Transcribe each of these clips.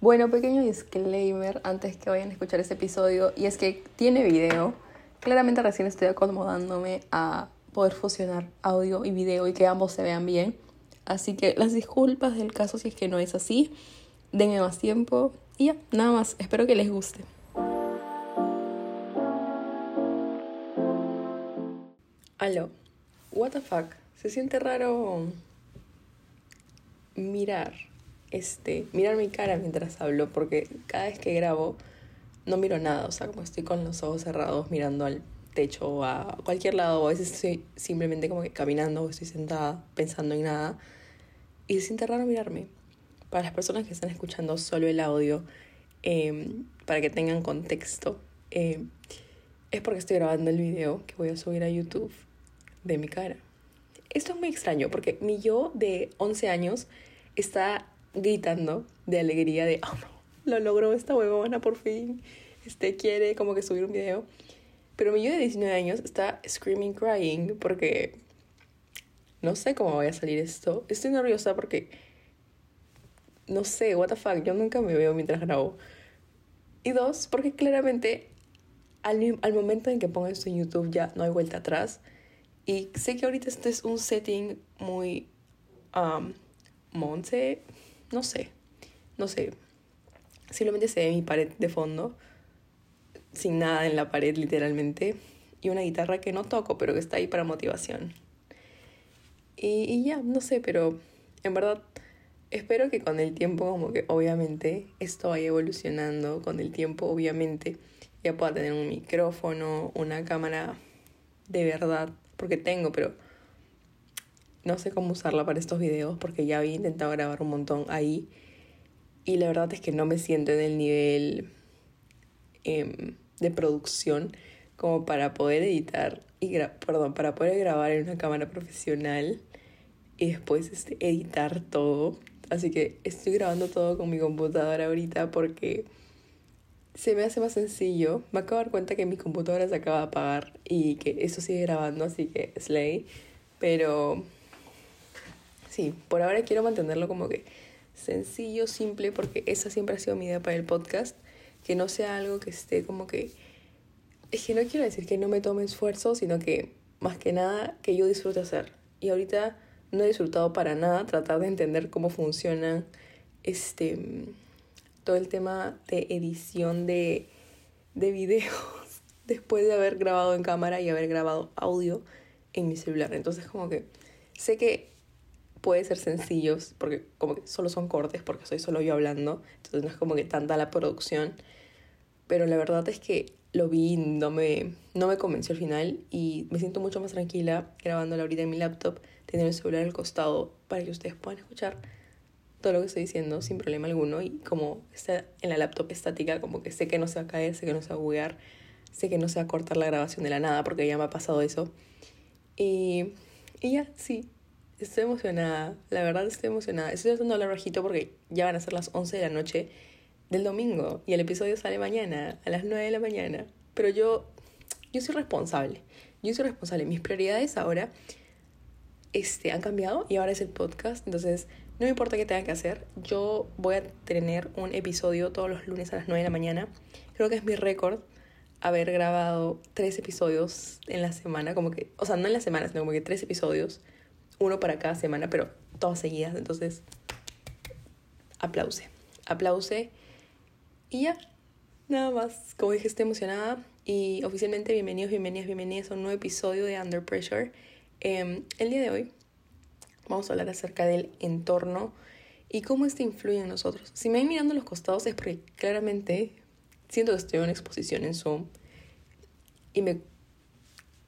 Bueno, pequeño disclaimer antes que vayan a escuchar este episodio, y es que tiene video. Claramente recién estoy acomodándome a poder fusionar audio y video y que ambos se vean bien. Así que las disculpas del caso si es que no es así. Denme más tiempo y ya, nada más. Espero que les guste. Aló, what the fuck. Se siente raro mirar este, mirar mi cara mientras hablo, porque cada vez que grabo no miro nada, o sea, como estoy con los ojos cerrados mirando al techo o a cualquier lado, o a veces estoy simplemente como que caminando o estoy sentada pensando en nada, y se siente raro mirarme. Para las personas que están escuchando solo el audio, em, para que tengan contexto, em, es porque estoy grabando el video que voy a subir a YouTube de mi cara. Esto es muy extraño porque mi yo de 11 años está gritando de alegría de, oh no, lo logró esta huevona por fin, este quiere como que subir un video. Pero mi yo de 19 años está screaming, crying porque no sé cómo voy a salir esto. Estoy nerviosa porque no sé, what the fuck, yo nunca me veo mientras grabo. Y dos, porque claramente al, al momento en que ponga esto en YouTube ya no hay vuelta atrás. Y sé que ahorita este es un setting muy um, monte, no sé, no sé. Simplemente se ve mi pared de fondo, sin nada en la pared literalmente, y una guitarra que no toco, pero que está ahí para motivación. Y, y ya, no sé, pero en verdad espero que con el tiempo, como que obviamente esto vaya evolucionando, con el tiempo obviamente ya pueda tener un micrófono, una cámara de verdad, porque tengo, pero no sé cómo usarla para estos videos porque ya había intentado grabar un montón ahí y la verdad es que no me siento en el nivel em, de producción como para poder editar y perdón, para poder grabar en una cámara profesional y después este, editar todo. Así que estoy grabando todo con mi computadora ahorita porque se me hace más sencillo. Me acabo de dar cuenta que mi computadora se acaba de apagar y que eso sigue grabando, así que slay. Pero sí, por ahora quiero mantenerlo como que sencillo, simple, porque esa siempre ha sido mi idea para el podcast, que no sea algo que esté como que... Es que no quiero decir que no me tome esfuerzo, sino que más que nada que yo disfrute hacer. Y ahorita no he disfrutado para nada tratar de entender cómo funciona este todo el tema de edición de, de videos después de haber grabado en cámara y haber grabado audio en mi celular. Entonces como que sé que puede ser sencillos, porque como que solo son cortes, porque soy solo yo hablando, entonces no es como que tanta la producción, pero la verdad es que lo vi no me, no me convenció al final y me siento mucho más tranquila grabándola ahorita en mi laptop, teniendo el celular al costado para que ustedes puedan escuchar todo lo que estoy diciendo sin problema alguno y como está en la laptop estática, como que sé que no se va a caer, sé que no se va a buguear, sé que no se va a cortar la grabación de la nada porque ya me ha pasado eso. Y, y ya, sí, Estoy emocionada, la verdad estoy emocionada. Estoy tratando de hablar bajito porque ya van a ser las 11 de la noche del domingo y el episodio sale mañana, a las 9 de la mañana. Pero yo, yo soy responsable. Yo soy responsable. Mis prioridades ahora este, han cambiado y ahora es el podcast. Entonces, no me importa qué tenga que hacer. Yo voy a tener un episodio todos los lunes a las 9 de la mañana. Creo que es mi récord haber grabado tres episodios en la semana. Como que, o sea, no en la semana, sino como que tres episodios uno para cada semana, pero todas seguidas. Entonces, aplause, aplause. Y ya, nada más. Como dije, estoy emocionada. Y oficialmente, bienvenidos, bienvenidas, bienvenidas a un nuevo episodio de Under Pressure. Em, el día de hoy vamos a hablar acerca del entorno y cómo este influye en nosotros. Si me ven mirando los costados es porque claramente siento que estoy en una exposición en Zoom y me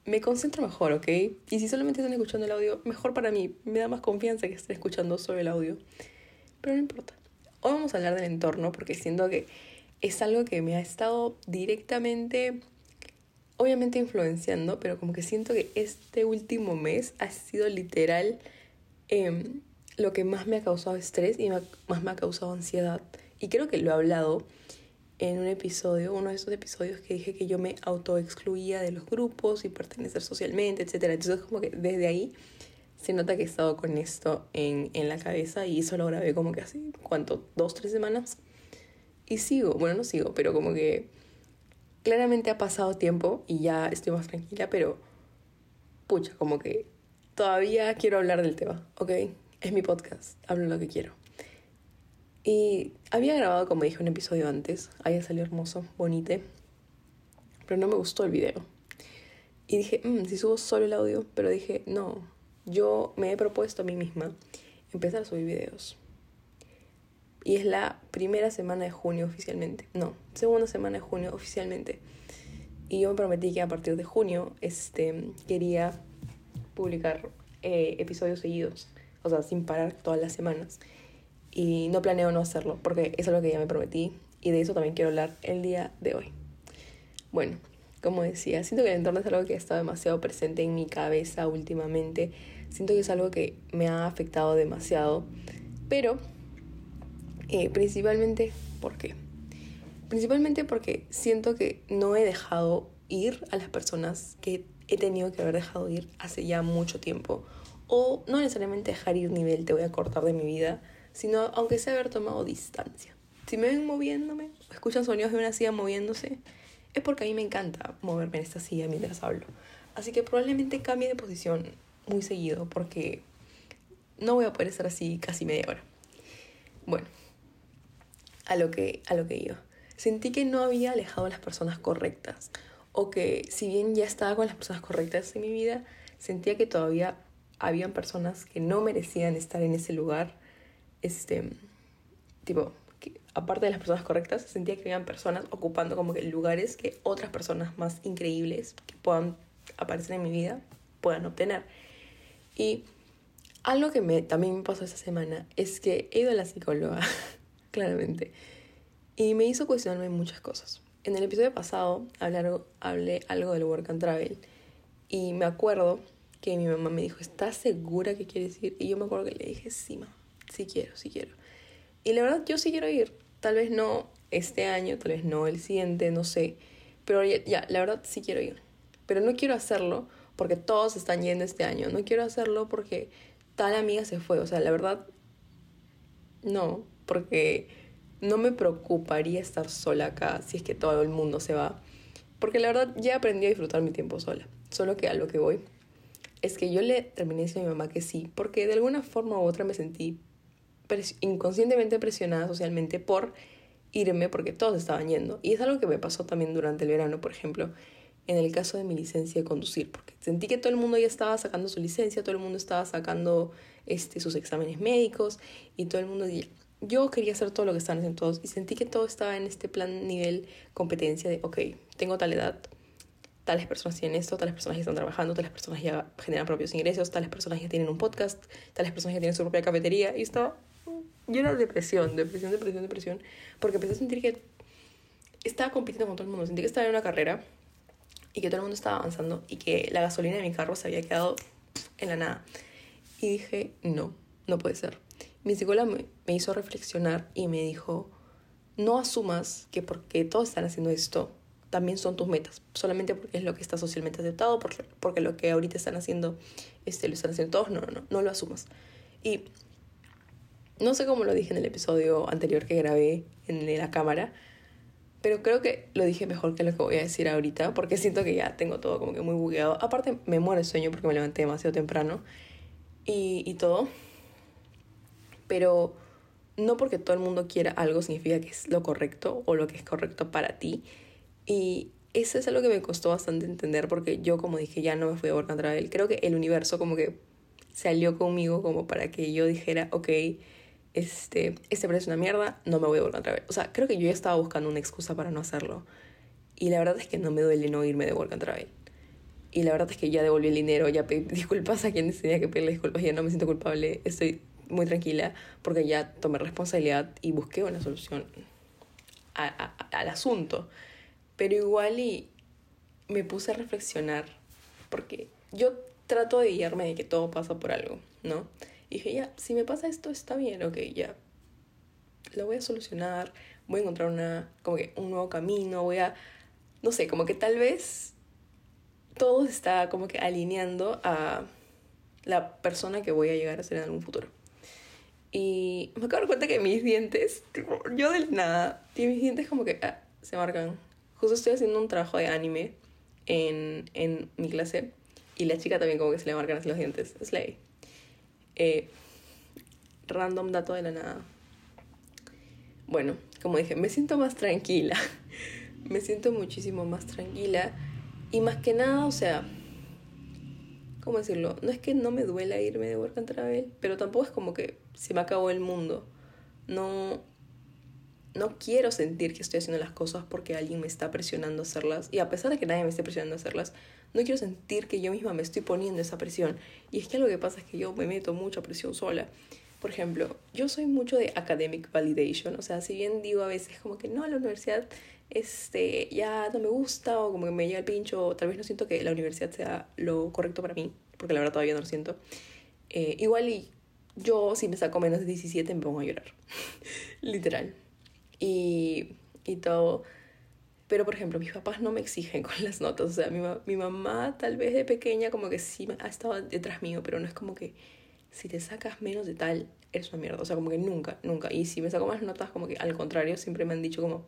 me concentro mejor, ¿ok? Y si solamente están escuchando el audio, mejor para mí, me da más confianza que estén escuchando solo el audio. Pero no importa. Hoy vamos a hablar del entorno porque siento que es algo que me ha estado directamente, obviamente influenciando, pero como que siento que este último mes ha sido literal em, lo que más me ha causado estrés y más me ha causado ansiedad. Y creo que lo he hablado en un episodio, uno de esos episodios que dije que yo me autoexcluía de los grupos y pertenecer socialmente, etc. Entonces como que desde ahí se nota que he estado con esto en, en la cabeza y eso lo grabé como que así, ¿cuánto? ¿Dos, tres semanas? Y sigo, bueno, no sigo, pero como que claramente ha pasado tiempo y ya estoy más tranquila, pero pucha, como que todavía quiero hablar del tema, ¿ok? Es mi podcast, hablo lo que quiero. Y había grabado, como dije, un episodio antes, ahí salió hermoso, bonito, pero no me gustó el video. Y dije, mmm, si subo solo el audio, pero dije, no, yo me he propuesto a mí misma empezar a subir videos. Y es la primera semana de junio oficialmente. No, segunda semana de junio oficialmente. Y yo me prometí que a partir de junio este, quería publicar eh, episodios seguidos. O sea, sin parar todas las semanas. Y no planeo no hacerlo, porque eso es lo que ya me prometí. Y de eso también quiero hablar el día de hoy. Bueno, como decía, siento que el entorno es algo que ha estado demasiado presente en mi cabeza últimamente. Siento que es algo que me ha afectado demasiado. Pero eh, principalmente, ¿por qué? Principalmente porque siento que no he dejado ir a las personas que he tenido que haber dejado ir hace ya mucho tiempo. O no necesariamente dejar ir nivel te voy a cortar de mi vida, sino aunque sea haber tomado distancia. Si me ven moviéndome, escuchan sonidos de una silla moviéndose, es porque a mí me encanta moverme en esta silla mientras hablo. Así que probablemente cambie de posición muy seguido porque no voy a poder estar así casi media hora. Bueno, a lo que, a lo que iba. Sentí que no había alejado a las personas correctas. O que si bien ya estaba con las personas correctas en mi vida, sentía que todavía habían personas que no merecían estar en ese lugar. Este, tipo, aparte de las personas correctas, sentía que habían personas ocupando como que lugares que otras personas más increíbles que puedan aparecer en mi vida puedan obtener. Y algo que me, también me pasó esta semana es que he ido a la psicóloga claramente. Y me hizo cuestionarme muchas cosas. En el episodio pasado hablé, algo del work and travel y me acuerdo que mi mamá me dijo, ¿estás segura que quieres ir? Y yo me acuerdo que le dije, sí, mamá, sí quiero, sí quiero. Y la verdad, yo sí quiero ir. Tal vez no este año, tal vez no el siguiente, no sé. Pero ya, la verdad sí quiero ir. Pero no quiero hacerlo porque todos están yendo este año. No quiero hacerlo porque tal amiga se fue. O sea, la verdad, no porque no me preocuparía estar sola acá si es que todo el mundo se va. Porque la verdad ya aprendí a disfrutar mi tiempo sola. Solo que a lo que voy es que yo le terminé diciendo a mi mamá que sí, porque de alguna forma u otra me sentí inconscientemente presionada socialmente por irme porque todos estaban yendo. Y es algo que me pasó también durante el verano, por ejemplo, en el caso de mi licencia de conducir, porque sentí que todo el mundo ya estaba sacando su licencia, todo el mundo estaba sacando este, sus exámenes médicos y todo el mundo yo quería hacer todo lo que están haciendo todos y sentí que todo estaba en este plan nivel competencia de, ok, tengo tal edad, tales personas tienen esto, tales personas ya están trabajando, tales personas ya generan propios ingresos, tales personas ya tienen un podcast, tales personas ya tienen su propia cafetería y estaba llena de depresión, depresión, depresión, depresión, porque empecé a sentir que estaba compitiendo con todo el mundo, sentí que estaba en una carrera y que todo el mundo estaba avanzando y que la gasolina de mi carro se había quedado en la nada. Y dije, no, no puede ser mi psicóloga me, hizo reflexionar y me dijo, no asumas que porque todos están haciendo esto, también son tus metas, solamente porque es lo que está socialmente aceptado, porque, porque lo que ahorita están haciendo, este, lo están haciendo todos, no, no, no, no lo asumas. Y no sé cómo lo dije en el episodio anterior que grabé en la cámara, pero creo que lo dije mejor que lo que voy a decir ahorita, porque siento que ya tengo todo como que muy bugueado. Aparte, me muere el sueño porque me levanté demasiado temprano y, y todo pero no porque todo el mundo quiera algo significa que es lo correcto o lo que es correcto para ti. Y eso es algo que me costó bastante entender porque yo, como dije, ya no me fui a and Travel. Creo que el universo como que salió conmigo como para que yo dijera, ok, este, este precio es una mierda, no me voy a Work and Travel. O sea, creo que yo ya estaba buscando una excusa para no hacerlo. Y la verdad es que no me duele no irme de Work and Travel. Y la verdad es que ya devolví el dinero, ya pedí disculpas a quienes tenía que pedirle disculpas, ya no me siento culpable, estoy muy tranquila porque ya tomé responsabilidad y busqué una solución al asunto. Pero igual y me puse a reflexionar porque yo trato de guiarme de que todo pasa por algo, ¿no? Y dije, ya, si me pasa esto, está bien, ok, ya. Lo voy a solucionar, voy a encontrar una, como que un nuevo camino, voy a, no sé, como que tal vez todo está como que alineando a la persona que voy a llegar a ser en algún futuro. Y me acabo de dar cuenta que mis dientes, yo de nada, mis dientes como que ah, se marcan. Justo estoy haciendo un trabajo de anime en, en mi clase y la chica también como que se le marcan así los dientes. Slay. Eh, random dato de la nada. Bueno, como dije, me siento más tranquila. me siento muchísimo más tranquila. Y más que nada, o sea, ¿cómo decirlo? No es que no me duela irme de Work and Travel, pero tampoco es como que se me acabó el mundo. No, no quiero sentir que estoy haciendo las cosas porque alguien me está presionando a hacerlas. Y a pesar de que nadie me esté presionando a hacerlas, no quiero sentir que yo misma me estoy poniendo esa presión. Y es que lo que pasa es que yo me meto mucha presión sola. Por ejemplo, yo soy mucho de academic validation. O sea, si bien digo a veces como que no, la universidad este, ya no me gusta o como que me llega el pincho o tal vez no siento que la universidad sea lo correcto para mí, porque la verdad todavía no lo siento. Eh, igual y yo si me saco menos de 17 me pongo a llorar. Literal. Y, y todo. Pero, por ejemplo, mis papás no me exigen con las notas. O sea, mi, mi mamá tal vez de pequeña como que sí ha estado detrás mío, pero no es como que si te sacas menos de tal, eres una mierda. O sea, como que nunca, nunca. Y si me saco más notas, como que al contrario, siempre me han dicho como,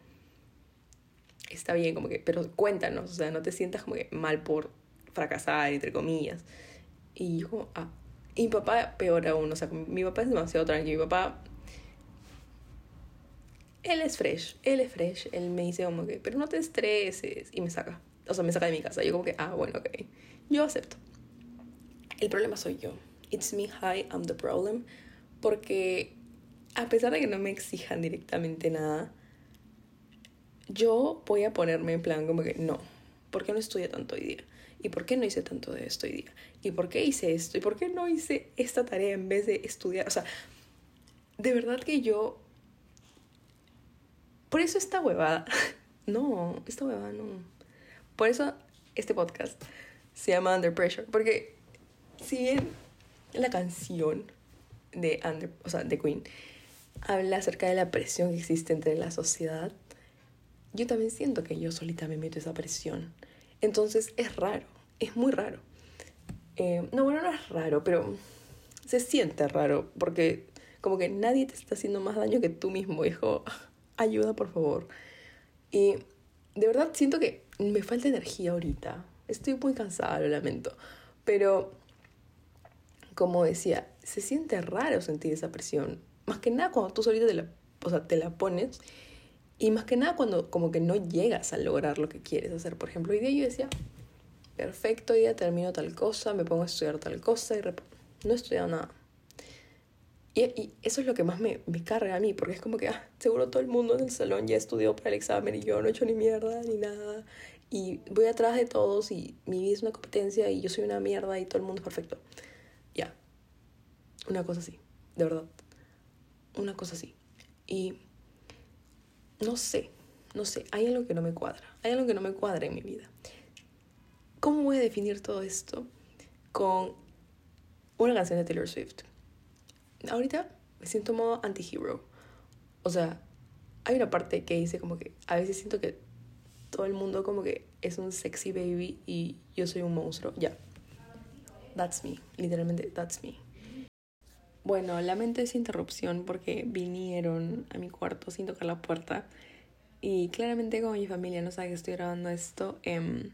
está bien, como que, pero cuéntanos, o sea, no te sientas como que mal por fracasar, entre comillas. Y yo como, ah. Y mi papá, peor aún, o sea, mi papá es demasiado tranquilo. Mi papá él es fresh, él es fresh. Él me dice como que, pero no te estreses. Y me saca. O sea, me saca de mi casa. Yo como que, ah, bueno, ok. Yo acepto. El problema soy yo. It's me, hi, I'm the problem. Porque a pesar de que no me exijan directamente nada, yo voy a ponerme en plan como que, no, ¿por qué no estudié tanto hoy día? ¿Y por qué no hice tanto de esto hoy día? ¿Y por qué hice esto? ¿Y por qué no hice esta tarea en vez de estudiar? O sea, de verdad que yo por eso esta huevada. No, esta huevada no. Por eso este podcast se llama Under Pressure. Porque si bien la canción de, Under, o sea, de Queen habla acerca de la presión que existe entre la sociedad, yo también siento que yo solita me meto esa presión. Entonces es raro, es muy raro. Eh, no, bueno, no es raro, pero se siente raro porque como que nadie te está haciendo más daño que tú mismo, hijo ayuda, por favor. Y de verdad siento que me falta energía ahorita. Estoy muy cansada, lo lamento. Pero, como decía, se siente raro sentir esa presión. Más que nada cuando tú solita te la, o sea, te la pones. Y más que nada cuando como que no llegas a lograr lo que quieres hacer. Por ejemplo, hoy día yo decía, perfecto, hoy día termino tal cosa, me pongo a estudiar tal cosa y no he estudiado nada. Y, eso es lo que más me, me, carga a mí, porque es como que, ah, seguro todo el mundo en el salón ya estudió para el examen y yo no he hecho ni mierda ni nada. Y voy atrás de todos y mi vida es una competencia y yo soy una mierda y todo el mundo es perfecto. Ya. Una cosa así, de verdad. Una cosa así. Y no sé, no sé, hay algo que no me cuadra. Hay algo que no me cuadra en mi vida. ¿Cómo voy a definir todo esto con una canción de Taylor Swift? Ahorita me siento modo anti-hero. O sea, hay una parte que dice como que a veces siento que todo el mundo como que es un sexy baby y yo soy un monstruo. Ya. That's me. Literalmente, that's me. Bueno, lamento esa interrupción porque vinieron a mi cuarto sin tocar la puerta. Y claramente como mi familia no sabe que estoy grabando esto, eh,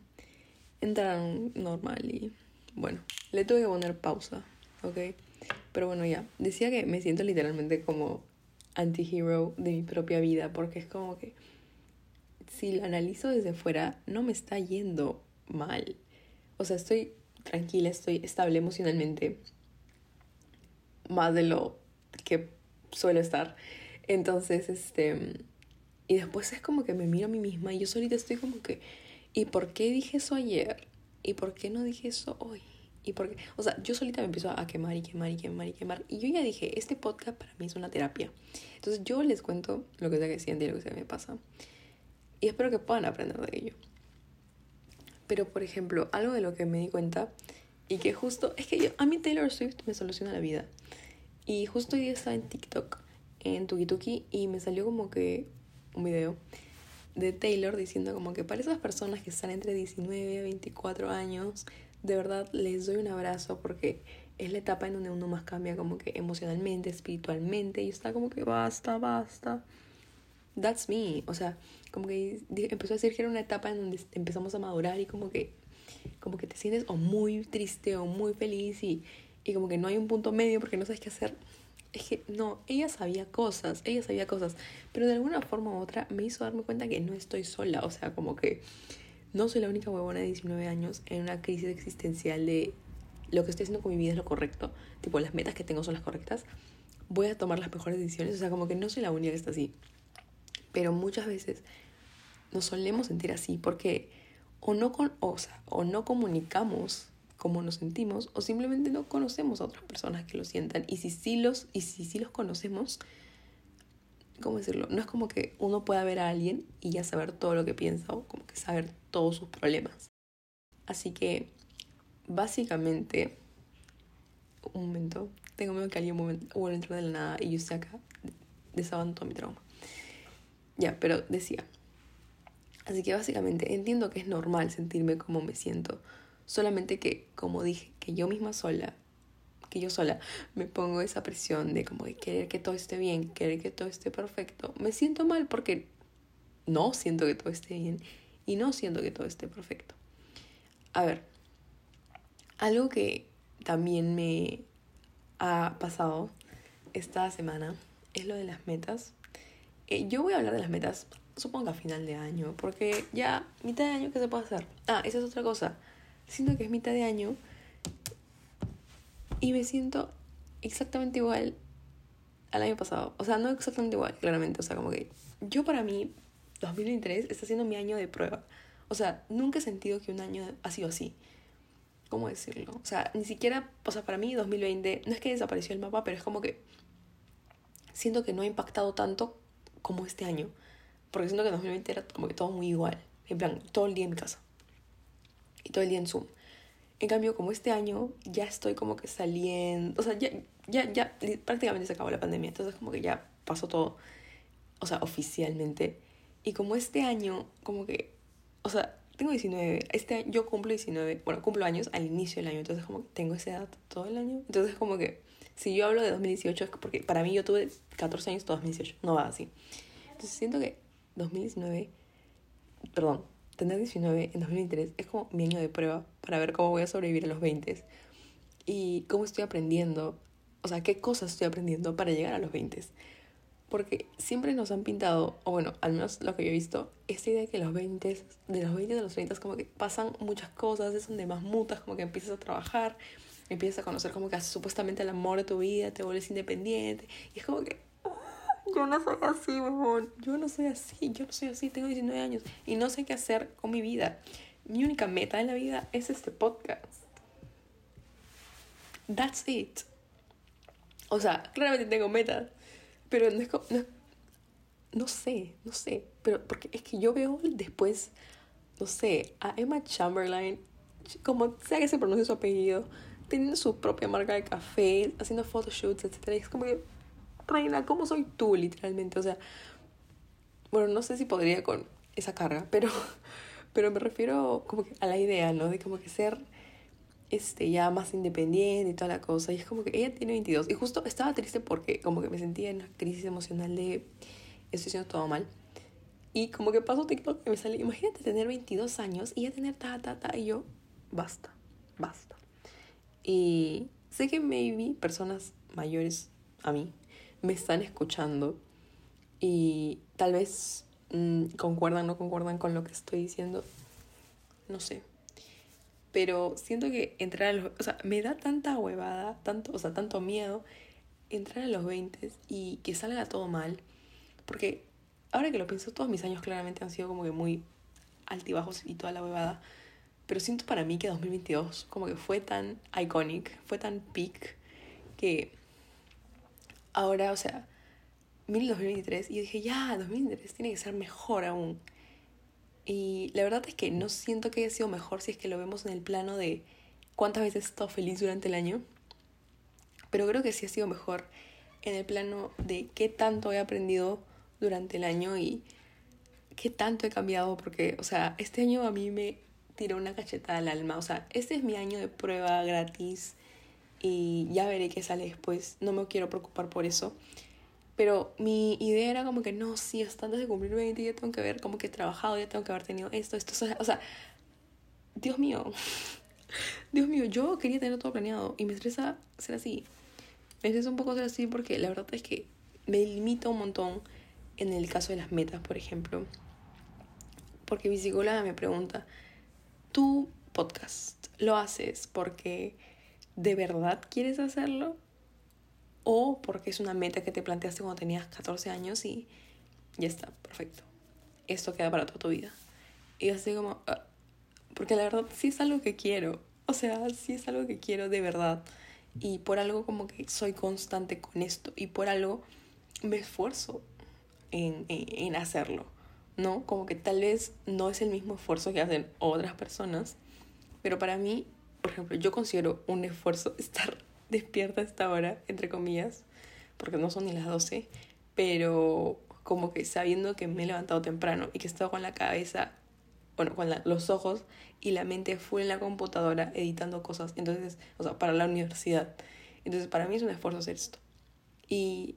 entraron normal y bueno, le tuve que poner pausa, ¿ok? Pero bueno, ya. Decía que me siento literalmente como anti-hero de mi propia vida, porque es como que si lo analizo desde fuera, no me está yendo mal. O sea, estoy tranquila, estoy estable emocionalmente, más de lo que suelo estar. Entonces, este. Y después es como que me miro a mí misma y yo solita estoy como que. ¿Y por qué dije eso ayer? ¿Y por qué no dije eso hoy? Y porque, o sea, yo solita me empiezo a quemar y quemar y quemar y quemar. Y yo ya dije, este podcast para mí es una terapia. Entonces yo les cuento lo que sea que siente y lo que sea me pasa. Y espero que puedan aprender de ello. Pero, por ejemplo, algo de lo que me di cuenta y que justo, es que yo, a mí Taylor Swift me soluciona la vida. Y justo hoy día estaba en TikTok, en Tukituki, y me salió como que un video de Taylor diciendo como que para esas personas que están entre 19 y 24 años, de verdad les doy un abrazo porque es la etapa en donde uno más cambia como que emocionalmente, espiritualmente y está como que basta, basta. That's me. O sea, como que empezó a decir que era una etapa en donde empezamos a madurar y como que como que te sientes o muy triste o muy feliz y, y como que no hay un punto medio porque no sabes qué hacer. Es que no, ella sabía cosas, ella sabía cosas, pero de alguna forma u otra me hizo darme cuenta que no estoy sola, o sea, como que no soy la única huevona de 19 años en una crisis existencial de lo que estoy haciendo con mi vida es lo correcto, tipo las metas que tengo son las correctas, voy a tomar las mejores decisiones, o sea, como que no soy la única que está así. Pero muchas veces nos solemos sentir así porque o no, con, o, o no comunicamos cómo nos sentimos o simplemente no conocemos a otras personas que lo sientan y si sí los y si sí los conocemos cómo decirlo no es como que uno pueda ver a alguien y ya saber todo lo que piensa o como que saber todos sus problemas así que básicamente un momento tengo miedo que alguien vuelva a entrar de la nada y yo esté acá desabando todo mi trauma ya pero decía Así que básicamente entiendo que es normal sentirme como me siento. Solamente que, como dije, que yo misma sola, que yo sola me pongo esa presión de como de querer que todo esté bien, querer que todo esté perfecto. Me siento mal porque no siento que todo esté bien y no siento que todo esté perfecto. A ver, algo que también me ha pasado esta semana es lo de las metas. Eh, yo voy a hablar de las metas supongo que a final de año, porque ya mitad de año, ¿qué se puede hacer? Ah, esa es otra cosa. Siento que es mitad de año y me siento exactamente igual al año pasado. O sea, no exactamente igual, claramente. O sea, como que yo para mí, 2023 está siendo mi año de prueba. O sea, nunca he sentido que un año ha sido así. ¿Cómo decirlo? O sea, ni siquiera, o sea, para mí 2020 no es que desapareció el mapa, pero es como que siento que no ha impactado tanto como este año. Porque siento que en 2020 era como que todo muy igual. En plan, todo el día en casa. Y todo el día en Zoom. En cambio, como este año ya estoy como que saliendo. O sea, ya, ya, ya prácticamente se acabó la pandemia. Entonces, como que ya pasó todo. O sea, oficialmente. Y como este año, como que. O sea, tengo 19. Este yo cumplo 19. Bueno, cumplo años al inicio del año. Entonces, como que tengo esa edad todo el año. Entonces, como que. Si yo hablo de 2018 es porque para mí yo tuve 14 años todo 2018. No va así. Entonces, siento que 2019, perdón, tener 19 en 2023 es como mi año de prueba para ver cómo voy a sobrevivir a los 20 y cómo estoy aprendiendo, o sea, qué cosas estoy aprendiendo para llegar a los 20. Porque siempre nos han pintado, o bueno, al menos lo que yo he visto, esta idea de que los 20, de los 20 a los 30 como que pasan muchas cosas, es donde más mutas, como que empiezas a trabajar, empiezas a conocer como que supuestamente el amor de tu vida, te vuelves independiente, y es como que yo no soy así, huevón. Yo no soy así, yo no soy así, tengo 19 años y no sé qué hacer con mi vida. Mi única meta en la vida es este podcast. That's it. O sea, claramente tengo metas, pero no es como... No, no sé, no sé, pero porque es que yo veo después, no sé, a Emma Chamberlain, como sea que se pronuncie su apellido, teniendo su propia marca de café, haciendo photoshoots, etc. Y es como que reina, ¿cómo soy tú? Literalmente, o sea, bueno, no sé si podría con esa carga, pero, pero me refiero como que a la idea, ¿no? De como que ser este, ya más independiente y toda la cosa. Y es como que ella tiene 22. Y justo estaba triste porque como que me sentía en una crisis emocional de estoy haciendo todo mal. Y como que pasó TikTok y me sale, imagínate tener 22 años y ya tener ta, ta, ta. Y yo, basta, basta. Y sé que maybe personas mayores a mí me están escuchando y tal vez mm, concuerdan, no concuerdan con lo que estoy diciendo, no sé. Pero siento que entrar a los... O sea, me da tanta huevada, tanto, o sea, tanto miedo entrar a los 20 y que salga todo mal. Porque ahora que lo pienso, todos mis años claramente han sido como que muy altibajos y toda la huevada. Pero siento para mí que 2022 como que fue tan iconic, fue tan peak, que ahora, o sea, mil 2023 y dije, ya, 2023 tiene que ser mejor aún. Y la verdad es que no siento que haya sido mejor si es que lo vemos en el plano de cuántas veces he estado feliz durante el año. Pero creo que sí ha sido mejor en el plano de qué tanto he aprendido durante el año y qué tanto he cambiado. Porque, o sea, este año a mí me tiró una cachetada al alma. O sea, este es mi año de prueba gratis y ya veré qué sale después. No me quiero preocupar por eso. Pero mi idea era como que no, sí, hasta antes de cumplir 20 ya tengo que haber como que he trabajado, ya tengo que haber tenido esto, esto, o sea, Dios mío, Dios mío, yo quería tener todo planeado y me estresa ser así. Me estresa un poco ser así porque la verdad es que me limita un montón en el caso de las metas, por ejemplo. Porque mi psicóloga me pregunta, ¿tu podcast lo haces porque de verdad quieres hacerlo? ¿O porque es una meta que te planteaste cuando tenías 14 años y ya está, perfecto? Esto queda para toda tu vida. Y así como, ah, porque la verdad sí es algo que quiero. O sea, sí es algo que quiero de verdad. Y por algo como que soy constante con esto. Y por algo me esfuerzo en, en, hacerlo. ¿No? Como que tal vez no es el mismo esfuerzo que hacen otras personas. Pero para mí, por ejemplo, yo considero un esfuerzo estar despierta a esta hora, entre comillas. Porque no son ni las 12. Pero como que sabiendo que me he levantado temprano y que he con la cabeza bueno, con los ojos y la mente full en la computadora editando cosas, entonces, o sea, para la universidad. Entonces, para mí es un esfuerzo hacer esto. Y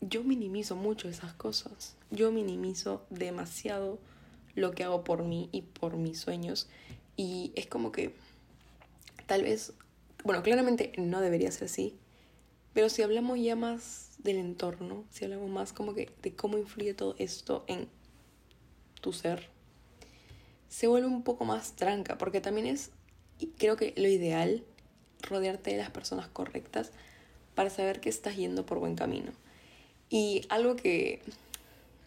yo minimizo mucho esas cosas. Yo minimizo demasiado lo que hago por mí y por mis sueños. Y es como que tal vez, bueno, claramente no debería ser así, pero si hablamos ya más del entorno, si hablamos más como que de cómo influye todo esto en tu ser, se vuelve un poco más tranca, porque también es, creo que lo ideal, rodearte de las personas correctas para saber que estás yendo por buen camino. Y algo que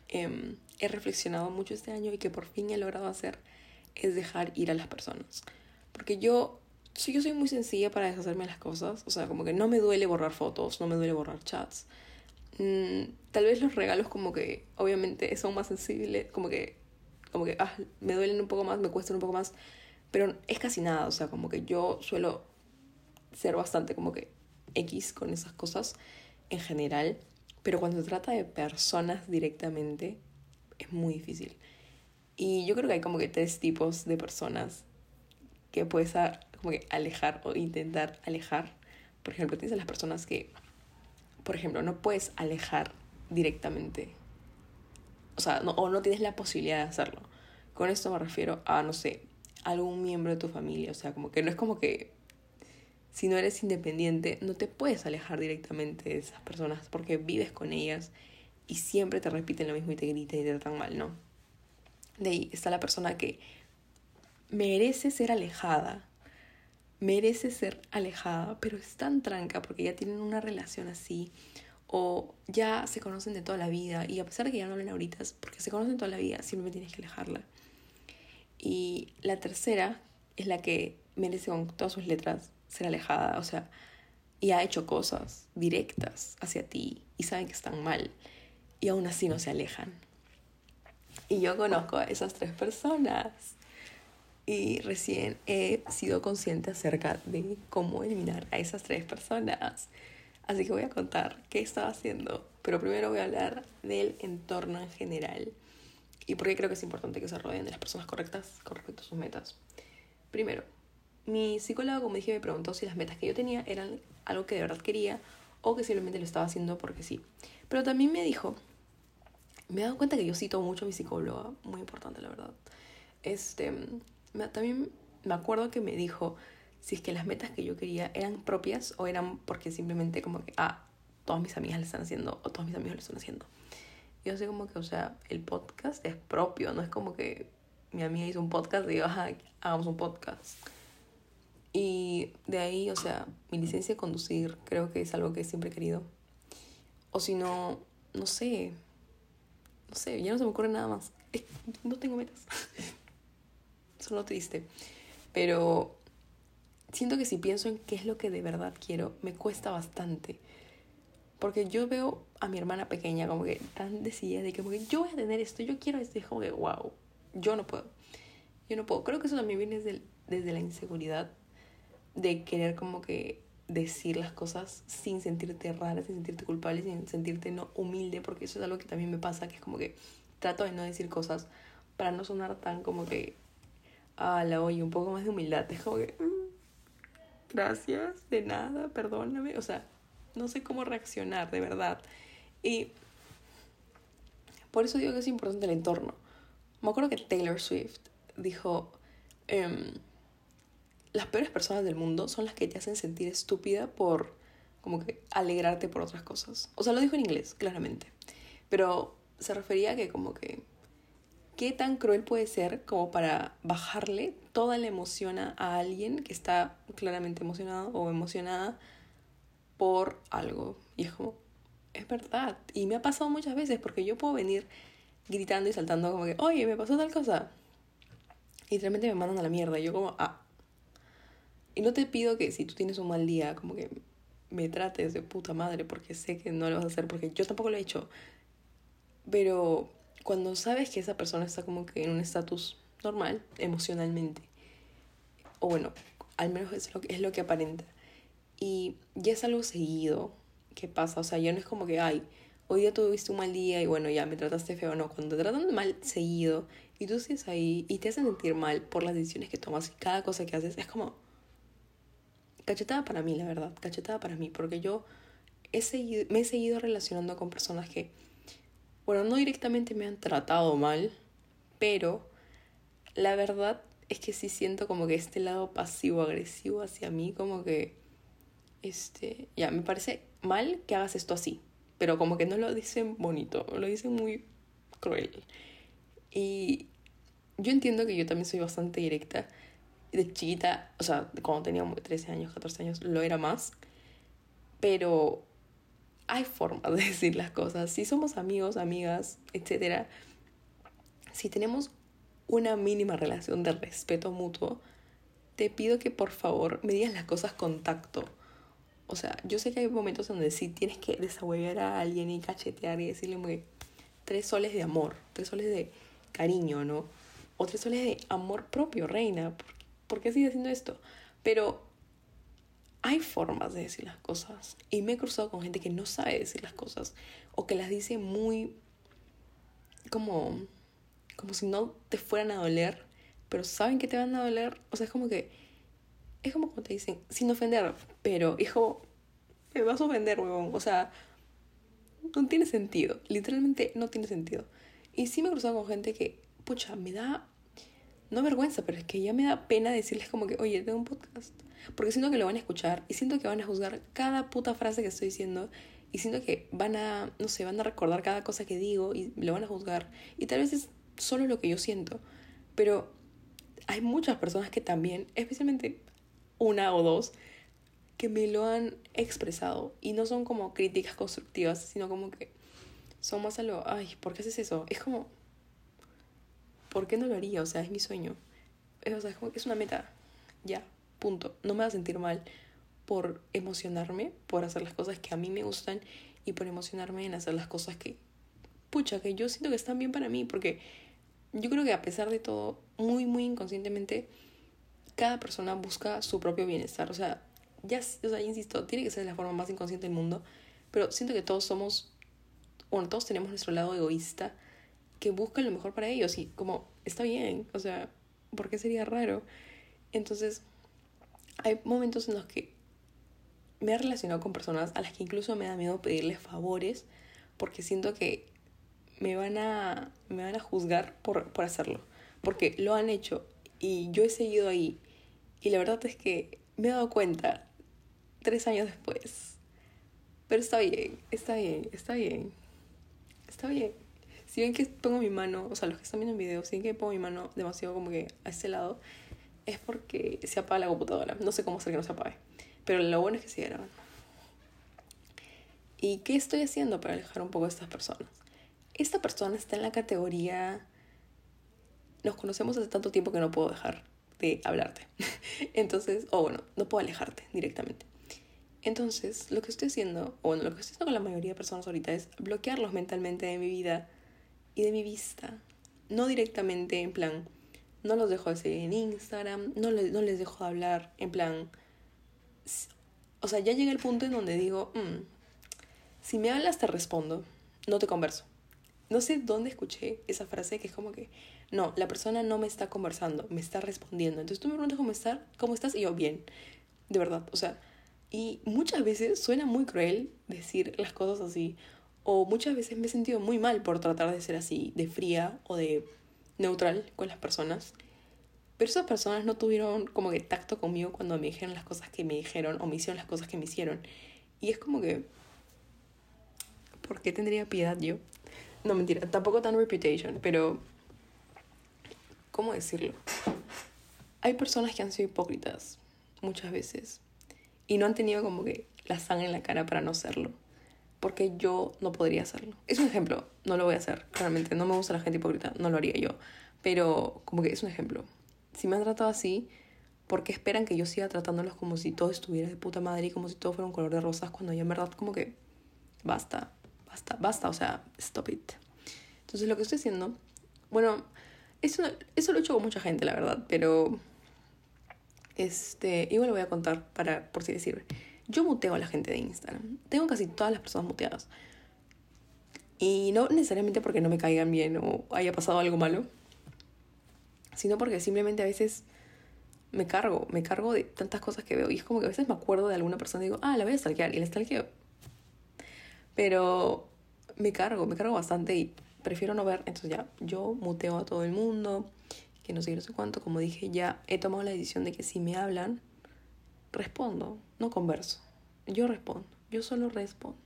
em, he reflexionado mucho este año y que por fin he logrado hacer es dejar ir a las personas. Porque yo, yo soy muy sencilla para deshacerme de las cosas. O sea, como que no me duele borrar fotos, no me duele borrar chats. Mm, tal vez los regalos como que obviamente son más sensibles, como que como que ah, me duelen un poco más, me cuestan un poco más, pero es casi nada, o sea, como que yo suelo ser bastante como que X con esas cosas en general, pero cuando se trata de personas directamente es muy difícil. Y yo creo que hay como que tres tipos de personas que puedes como que alejar o intentar alejar. Por ejemplo, tienes a las personas que, por ejemplo, no puedes alejar directamente o sea, no, o no tienes la posibilidad de hacerlo. Con esto me refiero a, no sé, algún miembro de tu familia. O sea, como que no es como que si no eres independiente, no te puedes alejar directamente de esas personas porque vives con ellas y siempre te repiten lo mismo y te gritan y te tratan mal, ¿no? De ahí está la persona que merece ser alejada, merece ser alejada, pero es tan tranca porque ya tienen una relación así o ya se conocen de toda la vida y a pesar de que ya no hablan ahorita, porque se conocen toda la vida, siempre tienes que alejarla. Y la tercera es la que merece con todas sus letras ser alejada, o sea, y ha hecho cosas directas hacia ti y saben que están mal y aún así no se alejan. Y yo conozco a esas tres personas y recién he sido consciente acerca de cómo eliminar a esas tres personas. Así que voy a contar qué estaba haciendo, pero primero voy a hablar del entorno en general y por qué creo que es importante que se rodeen de las personas correctas con respecto a sus metas. Primero, mi psicólogo, como dije, me preguntó si las metas que yo tenía eran algo que de verdad quería o que simplemente lo estaba haciendo porque sí. Pero también me dijo, me he dado cuenta que yo cito mucho a mi psicóloga, muy importante la verdad. Este, también me acuerdo que me dijo si es que las metas que yo quería eran propias o eran porque simplemente como que, ah, todas mis amigas lo están haciendo o todos mis amigos lo están haciendo. Yo sé como que, o sea, el podcast es propio, no es como que mi amiga hizo un podcast y digo, ajá, hagamos un podcast. Y de ahí, o sea, mi licencia de conducir creo que es algo que siempre he querido. O si no, no sé, no sé, ya no se me ocurre nada más. No tengo metas. Solo triste. Pero siento que si pienso en qué es lo que de verdad quiero, me cuesta bastante. Porque yo veo a mi hermana pequeña como que tan decidida de que como que yo voy a tener esto, yo quiero esto, y es como que wow, yo no puedo. Yo no puedo. Creo que eso también viene desde, desde la inseguridad de querer como que decir las cosas sin sentirte rara, sin sentirte culpable, sin sentirte no humilde, porque eso es algo que también me pasa, que es como que trato de no decir cosas para no sonar tan como que, ah, la oye, un poco más de humildad. Es como que, mm, gracias, de nada, perdóname. O sea, no sé cómo reaccionar, de verdad. Y por eso digo que es importante el entorno. Me acuerdo que Taylor Swift dijo, em, las peores personas del mundo son las que te hacen sentir estúpida por como que alegrarte por otras cosas. O sea, lo dijo en inglés, claramente. Pero se refería a que como que qué tan cruel puede ser como para bajarle toda la emoción a alguien que está claramente emocionado o emocionada por algo. Y es como, es verdad. Y me ha pasado muchas veces porque yo puedo venir gritando y saltando como que, oye, me pasó tal cosa. Y realmente me mandan a la mierda. Y yo como, ah. Y no te pido que si tú tienes un mal día, como que me trates de puta madre porque sé que no lo vas a hacer porque yo tampoco lo he hecho. Pero cuando sabes que esa persona está como que en un estatus normal emocionalmente, o bueno, al menos es lo que, es lo que aparenta, y ya es algo seguido que pasa, o sea, ya no es como que, ay, hoy día tuviste un mal día y bueno, ya me trataste feo, no, cuando te tratan mal seguido y tú sigues ahí y te hacen sentir mal por las decisiones que tomas y cada cosa que haces, es como cachetada para mí, la verdad, cachetada para mí, porque yo he seguido, me he seguido relacionando con personas que bueno, no directamente me han tratado mal, pero la verdad es que sí siento como que este lado pasivo-agresivo hacia mí, como que, este, ya, me parece mal que hagas esto así, pero como que no lo dicen bonito, lo dicen muy cruel. Y yo entiendo que yo también soy bastante directa. De chiquita, o sea, cuando tenía 13 años, 14 años, lo era más. Pero hay formas de decir las cosas. Si somos amigos, amigas, etc. Si tenemos una mínima relación de respeto mutuo, te pido que por favor me digas las cosas con tacto. O sea, yo sé que hay momentos donde sí tienes que desahuevar a alguien y cachetear y decirle muy tres soles de amor, tres soles de cariño, ¿no? O tres soles de amor propio, reina. ¿Por qué sigue haciendo esto? Pero hay formas de decir las cosas. Y me he cruzado con gente que no sabe decir las cosas. O que las dice muy como, como si no te fueran a doler. Pero saben que te van a doler. O sea, es como que... Es como cuando te dicen, sin ofender. Pero, hijo, me vas a ofender, huevón. O sea, no tiene sentido. Literalmente no tiene sentido. Y sí me he cruzado con gente que, pucha, me da no vergüenza, pero es que ya me da pena decirles como que, oye, tengo un podcast. Porque siento que lo van a escuchar y siento que van a juzgar cada puta frase que estoy diciendo y siento que van a, no sé, van a recordar cada cosa que digo y lo van a juzgar. Y tal vez es solo lo que yo siento. Pero hay muchas personas que también, especialmente una o dos, que me lo han expresado y no son como críticas constructivas, sino como que son más a lo, ay, ¿por qué haces eso? Es como, ¿por qué no lo haría? O sea, es mi sueño. O sea, es, como, es una meta. Ya, punto. No me va a sentir mal por emocionarme, por hacer las cosas que a mí me gustan y por emocionarme en hacer las cosas que, pucha, que yo siento que están bien para mí, porque yo creo que a pesar de todo, muy, muy inconscientemente, cada persona busca su propio bienestar. O sea, ya, o sea, insisto, tiene que ser la forma más inconsciente del mundo, pero siento que todos somos, bueno, todos tenemos nuestro lado egoísta que buscan lo mejor para ellos y como está bien, o sea, ¿por qué sería raro? Entonces, hay momentos en los que me he relacionado con personas a las que incluso me da miedo pedirles favores porque siento que me van a, me van a juzgar por, por hacerlo, porque lo han hecho y yo he seguido ahí y la verdad es que me he dado cuenta tres años después. Pero está bien, está bien, está bien, está bien si ven que pongo mi mano, o sea, los que están viendo el video, si ven que pongo mi mano demasiado como que a este lado, es porque se apaga la computadora. No sé cómo hacer que no se apague. Pero lo bueno es que sigue grabando. ¿Y qué estoy haciendo para alejar un poco a estas personas? Esta persona está en la categoría... Nos conocemos hace tanto tiempo que no puedo dejar de hablarte. Entonces, o bueno, no puedo alejarte directamente. Entonces, lo que estoy haciendo, o bueno, lo que estoy haciendo con la mayoría de personas ahorita es bloquearlos mentalmente de mi vida y de mi vista. No directamente en plan, no los dejo de seguir en Instagram, no, no les dejo de hablar en plan... O sea, ya llega el punto en donde digo, mm, si me hablas te respondo, no te converso. No sé dónde escuché esa frase que es como que, no, la persona no me está conversando, me está respondiendo. Entonces tú me preguntas cómo, estar, cómo estás y yo, bien. De verdad, o sea, y muchas veces suena muy cruel decir las cosas así, o muchas veces me he sentido muy mal por tratar de ser así, de fría o de neutral con las personas. Pero esas personas no tuvieron como que tacto conmigo cuando me dijeron las cosas que me dijeron o me hicieron las cosas que me hicieron. Y es como que... ¿Por qué tendría piedad yo? No, mentira, tampoco tan reputation, pero... ¿Cómo decirlo? Hay personas que han sido hipócritas muchas veces y no han tenido como que la sangre en la cara para no serlo. Porque yo no podría hacerlo. Es un ejemplo, no lo voy a hacer, realmente. No me gusta la gente hipócrita, no lo haría yo. Pero como que es un ejemplo si me han tratado así, ¿por qué esperan que yo siga tratándolos como si todo estuviera de puta madre y como si todo fuera un color de rosas cuando ya en verdad como que basta, basta, basta, o sea, stop it. Entonces lo que estoy haciendo, bueno, eso, eso lo he hecho con mucha gente, la verdad, pero este, igual lo voy a contar para, por si les sirve. Yo muteo a la gente de Instagram. Tengo casi todas las personas muteadas. Y no necesariamente porque no me caigan bien o haya pasado algo malo, sino porque simplemente a veces me cargo, me cargo de tantas cosas que veo. Y es como que a veces me acuerdo de alguna persona y digo, ah, la voy a stalkear y la stalkeo. Pero me cargo, me cargo bastante y prefiero no ver. Entonces ya, yo muteo a todo el mundo, que no sé no sé cuánto. Como dije, ya he tomado la decisión de que si me hablan, respondo, no converso. Yo respondo, yo solo respondo.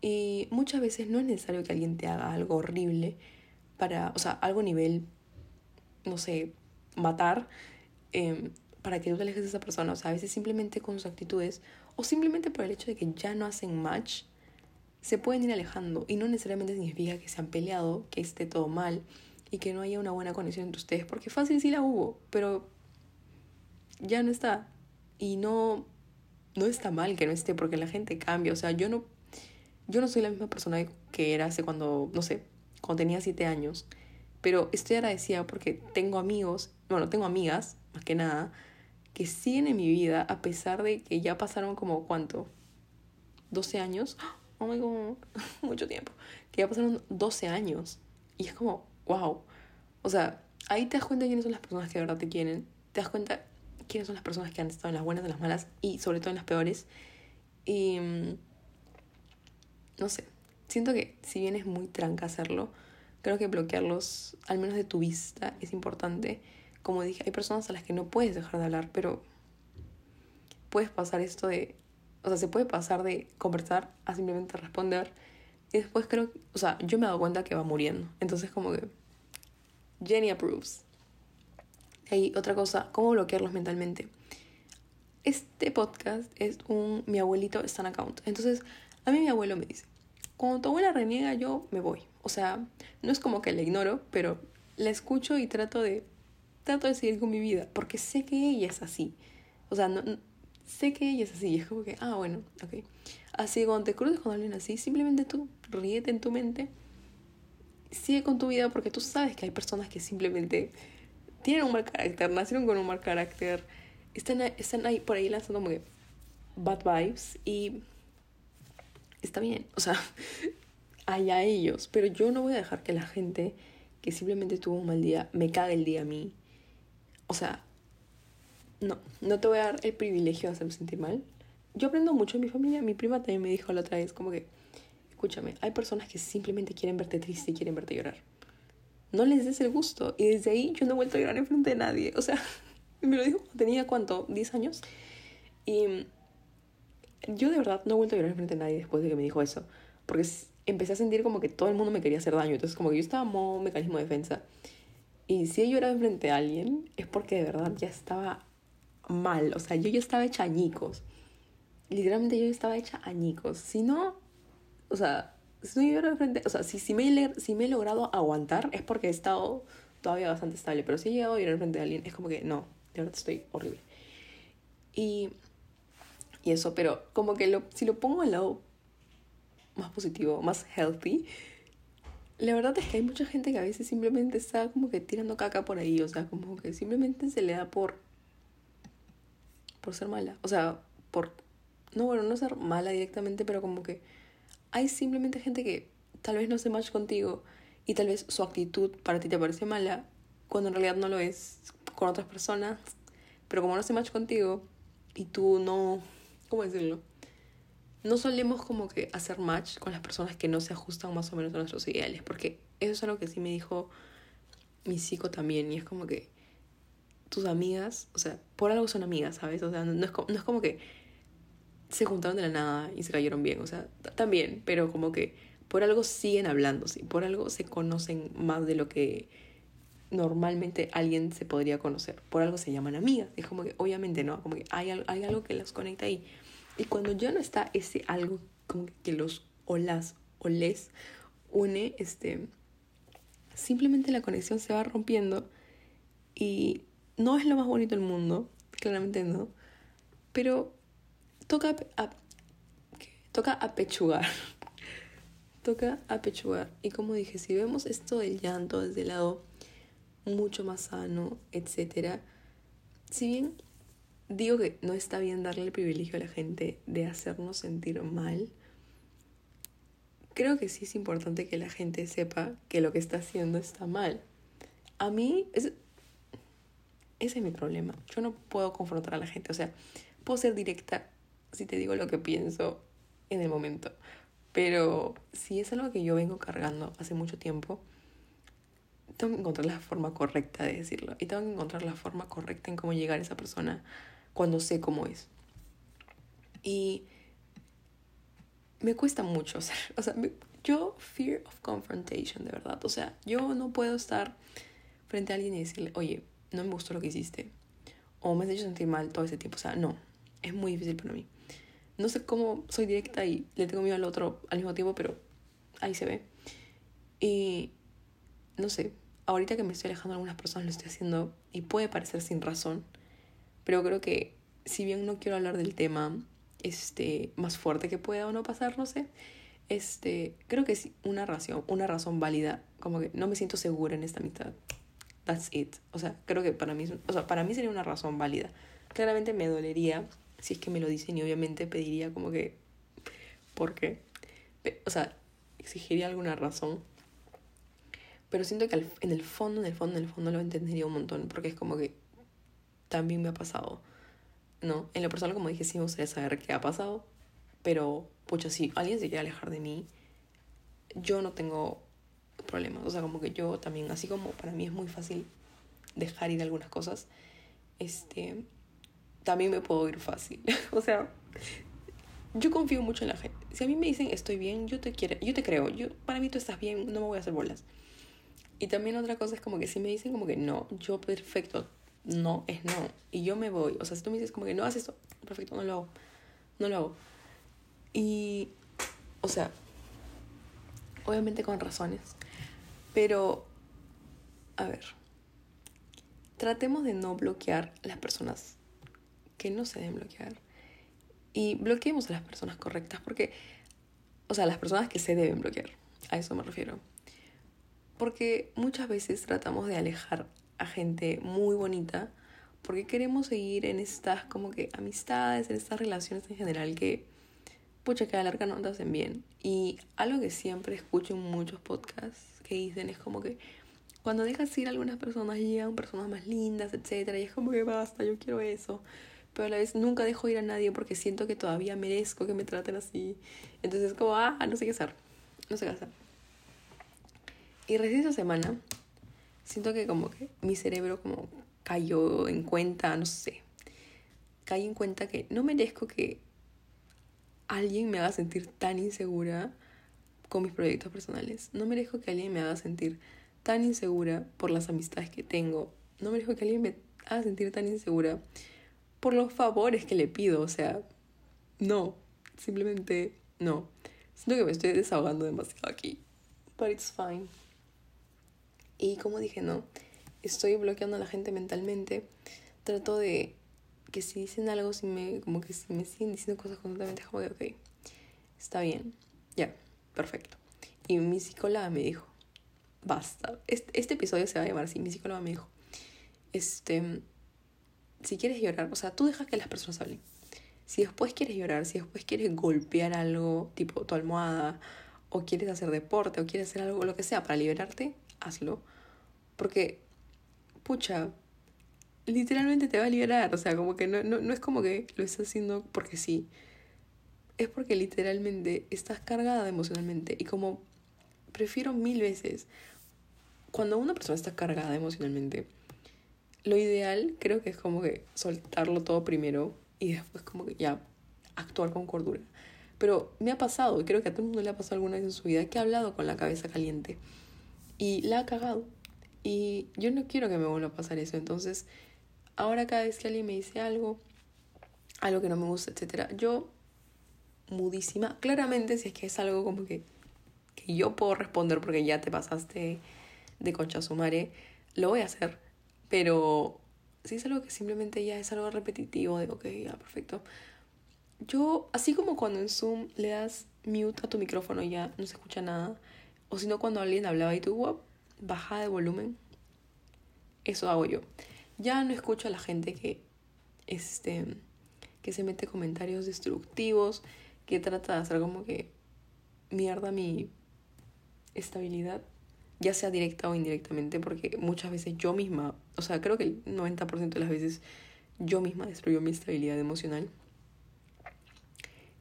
Y muchas veces no es necesario que alguien te haga algo horrible para, o sea, algo nivel no sé, matar em, para que tú te alejes de esa persona. O sea, a veces simplemente con sus actitudes o simplemente por el hecho de que ya no hacen match, se pueden ir alejando. Y no necesariamente significa que se han peleado, que esté todo mal y que no haya una buena conexión entre ustedes. Porque fácil sí la hubo, pero ya no está. Y no, no está mal que no esté porque la gente cambia. O sea, yo no, yo no soy la misma persona que era hace cuando, no sé, cuando tenía siete años. Pero estoy agradecida porque tengo amigos, bueno, tengo amigas, más que nada, que siguen en mi vida a pesar de que ya pasaron como cuánto, 12 años, oh my god, mucho tiempo, que ya pasaron 12 años. Y es como, wow. O sea, ahí te das cuenta quiénes son las personas que de verdad te quieren, te das cuenta quiénes son las personas que han estado en las buenas, en las malas y sobre todo en las peores. Y mm, no sé, siento que si bien es muy tranca hacerlo, Creo que bloquearlos, al menos de tu vista, es importante. Como dije, hay personas a las que no puedes dejar de hablar, pero puedes pasar esto de... O sea, se puede pasar de conversar a simplemente responder. Y después creo, o sea, yo me he dado cuenta que va muriendo. Entonces como que... Jenny approves. Y otra cosa, ¿cómo bloquearlos mentalmente? Este podcast es un mi abuelito está en account. Entonces, a mí mi abuelo me dice, cuando tu abuela reniega, yo me voy. O sea, no es como que la ignoro, pero la escucho y trato de, trato de seguir con mi vida, porque sé que ella es así. O sea, no, sé que ella es así. Y es como que, ah, bueno, ok. Así cuando te cruces con alguien así, simplemente tú ríete en tu mente, sigue con tu vida, porque tú sabes que hay personas que simplemente tienen un mal carácter, nacieron con un mal carácter, están, están ahí por ahí lanzando como que bad vibes y está bien. O sea, allá ellos, pero yo no voy a dejar que la gente que simplemente tuvo un mal día me cague el día a mí. O sea, no, no te voy a dar el privilegio de hacerme sentir mal. Yo aprendo mucho en mi familia. Mi prima también me dijo la otra vez como que, escúchame, hay personas que simplemente quieren verte triste y quieren verte llorar. No les des el gusto. Y desde ahí yo no he vuelto a llorar en frente de nadie. O sea, me lo dijo tenía cuánto, 10 años. Y yo de verdad no he vuelto a llorar en frente de nadie después de que me dijo eso. Porque empecé a sentir como que todo el mundo me quería hacer daño. Entonces, como que yo estaba en mecanismo de defensa. Y si he llorado enfrente a alguien, es porque de verdad ya estaba mal. O sea, yo ya estaba hecha añicos. Literalmente yo estaba hecha añicos. Si no, o sea, no llorado enfrente, o sea, si, si, me, si me he logrado aguantar, es porque he estado todavía bastante estable. Pero si he llegado a llorar enfrente de alguien, es como que no, de verdad estoy horrible. Y, y eso, pero como que lo, si lo pongo al lado más positivo, más healthy, la verdad es que hay mucha gente que a veces simplemente está como que tirando caca por ahí, o sea, como que simplemente se le da por por ser mala, o sea, por no bueno, no ser mala directamente, pero como que hay simplemente gente que tal vez no se match contigo y tal vez su actitud para ti te parece mala cuando en realidad no lo es con otras personas, pero como no se match contigo, y tú no, ¿cómo decirlo? No solemos como que hacer match con las personas que no se ajustan más o menos a nuestros ideales, porque eso es algo que sí me dijo mi psico también, y es como que tus amigas, o sea, por algo son amigas, ¿sabes? O sea, no es, no es como que se juntaron de la nada y se cayeron bien, o sea, también, pero como que por algo siguen hablando, ¿sí? por algo se conocen más de lo que normalmente alguien se podría conocer, por algo se llaman amigas, es como que obviamente no, como que hay, algo que las conecta ahí. Y cuando ya no está ese algo como que los o las o les une, este, simplemente la conexión se va rompiendo y no es lo más bonito del mundo, claramente no, pero toca, toca apechugar. toca apechugar. Y como dije, si vemos esto del llanto desde el lado mucho más sano, etc. Si bien digo que no está bien darle el privilegio a la gente de hacernos sentir mal, creo que sí es importante que la gente sepa que lo que está haciendo está mal. A mí, ese es mi problema. Yo no puedo confrontar a la gente. O sea, puedo ser directa si te digo lo que pienso en el momento. Pero si es algo que yo vengo cargando hace mucho tiempo, tengo que encontrar la forma correcta de decirlo. Y tengo que encontrar la forma correcta en cómo llegar a esa persona cuando sé cómo es. Y me cuesta mucho, o o sea yo fear of confrontation, de verdad. O sea, yo no puedo estar frente a alguien y decirle, oye, no me gustó lo que hiciste. O me has hecho sentir mal todo ese tiempo. O sea, no, es muy difícil para mí. No sé cómo soy directa y le tengo miedo al otro al mismo tiempo, pero ahí se ve. Y no sé, ahorita que me estoy alejando de algunas personas lo estoy haciendo y puede parecer sin razón, pero creo que si bien no quiero hablar del tema este, más fuerte que pueda o no pasar, no sé, este, creo que es una razón, una razón válida, como que no me siento segura en esta mitad. That's it. O sea, creo que para mí, o sea, para mí sería una razón válida. Claramente me dolería si es que me lo dicen y obviamente pediría como que, ¿por qué? O sea, exigiría alguna razón. Pero siento que en el fondo, en el fondo, en el fondo lo entendería un montón, porque es como que también me ha pasado. ¿No? En lo personal, como dije, sí me gustaría saber qué ha pasado, pero, pucha, si alguien se quiere alejar de mí, yo no tengo problemas. O sea, como que yo también, así como para mí es muy fácil dejar ir algunas cosas, este, también me puedo ir fácil. o sea, yo confío mucho en la gente. Si a mí me dicen estoy bien, yo te quiero, yo te creo. Yo, para mí tú estás bien, no me voy a hacer bolas. Y también otra cosa es como que si me dicen como que no, yo perfecto, no es no. Y yo me voy. O sea, si tú me dices como que no haces esto, perfecto, no lo hago. No lo hago. Y, o sea, obviamente con razones. Pero, a ver, tratemos de no bloquear las personas que no se deben bloquear. Y bloqueemos a las personas correctas, porque, o sea, las personas que se deben bloquear, a eso me refiero. Porque muchas veces tratamos de alejar a gente muy bonita porque queremos seguir en estas como que amistades, en estas relaciones en general que, pucha, que a la larga no te hacen bien. Y algo que siempre escucho en muchos podcasts que dicen es como que cuando dejas ir a algunas personas llegan personas más lindas, etc. Y es como que basta, yo quiero eso. Pero a la vez nunca dejo ir a nadie porque siento que todavía merezco que me traten así. Entonces es como, ah, no sé qué hacer. No sé qué hacer. Y recién esa semana, siento que como que mi cerebro como cayó en cuenta, no sé, cayó en cuenta que no merezco que alguien me haga sentir tan insegura con mis proyectos personales. No merezco que alguien me haga sentir tan insegura por las amistades que tengo. No merezco que alguien me haga sentir tan insegura por los favores que le pido. O sea, no, simplemente no. Siento que me estoy desahogando demasiado aquí. But it's fine. Y como dije, no, estoy bloqueando a la gente mentalmente. Trato de que si dicen algo, si me, como que si me siguen diciendo cosas constantemente, como que, ok, está bien, ya, perfecto. Y mi psicóloga me dijo, basta. Este, este episodio se va a llamar así. Mi psicóloga me dijo, este, si quieres llorar, o sea, tú dejas que las personas hablen. Si después quieres llorar, si después quieres golpear algo, tipo tu almohada, o quieres hacer deporte, o quieres hacer algo, lo que sea, para liberarte, hazlo. Porque, pucha, literalmente te va a liberar. O sea, como que no, no, no es como que lo estás haciendo porque sí. Es porque literalmente estás cargada emocionalmente. Y como prefiero mil veces, cuando una persona está cargada emocionalmente, lo ideal creo que es como que soltarlo todo primero y después como que ya actuar con cordura. Pero me ha pasado, y creo que a todo el mundo le ha pasado alguna vez en su vida, que ha hablado con la cabeza caliente y la ha cagado. Y yo no quiero que me vuelva a pasar eso. Entonces, ahora cada vez que alguien me dice algo, algo que no me gusta, etcétera, yo mudísima, claramente si es que es algo como que, que yo puedo responder porque ya te pasaste de concha sumare, lo voy a hacer. Pero si es algo que simplemente ya es algo repetitivo, de ok, ya, perfecto. Yo, así como cuando en Zoom le das mute a tu micrófono y ya no se escucha nada, o si no cuando alguien hablaba y tú, baja de volumen, eso hago yo. Ya no escucho a la gente que, este, que se mete comentarios destructivos, que trata de hacer como que mierda mi estabilidad, ya sea directa o indirectamente, porque muchas veces yo misma, o sea, creo que el 90% de las veces yo misma destruyo mi estabilidad emocional.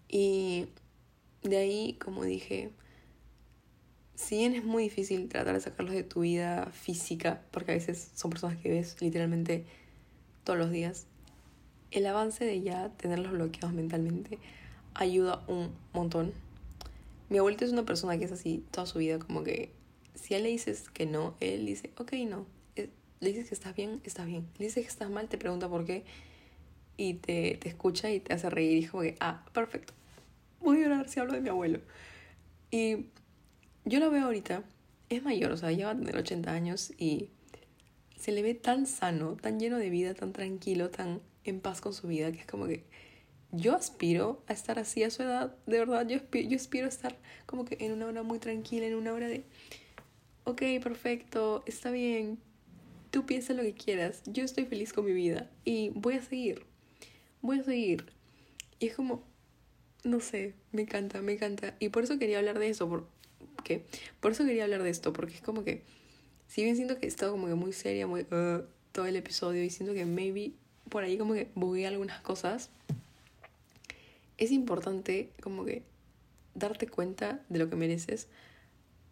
Y de ahí, como dije, si bien es muy difícil tratar de sacarlos de tu vida física, porque a veces son personas que ves literalmente todos los días, el avance de ya tenerlos bloqueados mentalmente ayuda un montón. Mi abuelito es una persona que es así toda su vida, como que si a él le dices que no, él dice, ok, no. Eh, le dices que estás bien, está bien. Le dices que estás mal, te pregunta por qué y te, te escucha y te hace reír y como que, ah, perfecto. Voy a llorar si hablo de mi abuelo. Y yo lo veo ahorita, es mayor, o sea, lleva a tener 80 años y se le ve tan sano, tan lleno de vida, tan tranquilo, tan en paz con su vida, que es como que yo aspiro a estar así a su edad, de verdad, yo aspiro, yo aspiro a estar como que en una hora muy tranquila, en una hora de, ok, perfecto, está bien, tú piensa lo que quieras, yo estoy feliz con mi vida y voy a seguir, voy a seguir. Y es como, no sé, me encanta, me encanta. Y por eso quería hablar de eso, por, que por eso quería hablar de esto, porque es como que, si bien siento que he estado como que muy seria, muy uh, todo el episodio y siento que maybe por ahí como que bugué algunas cosas, es importante como que darte cuenta de lo que mereces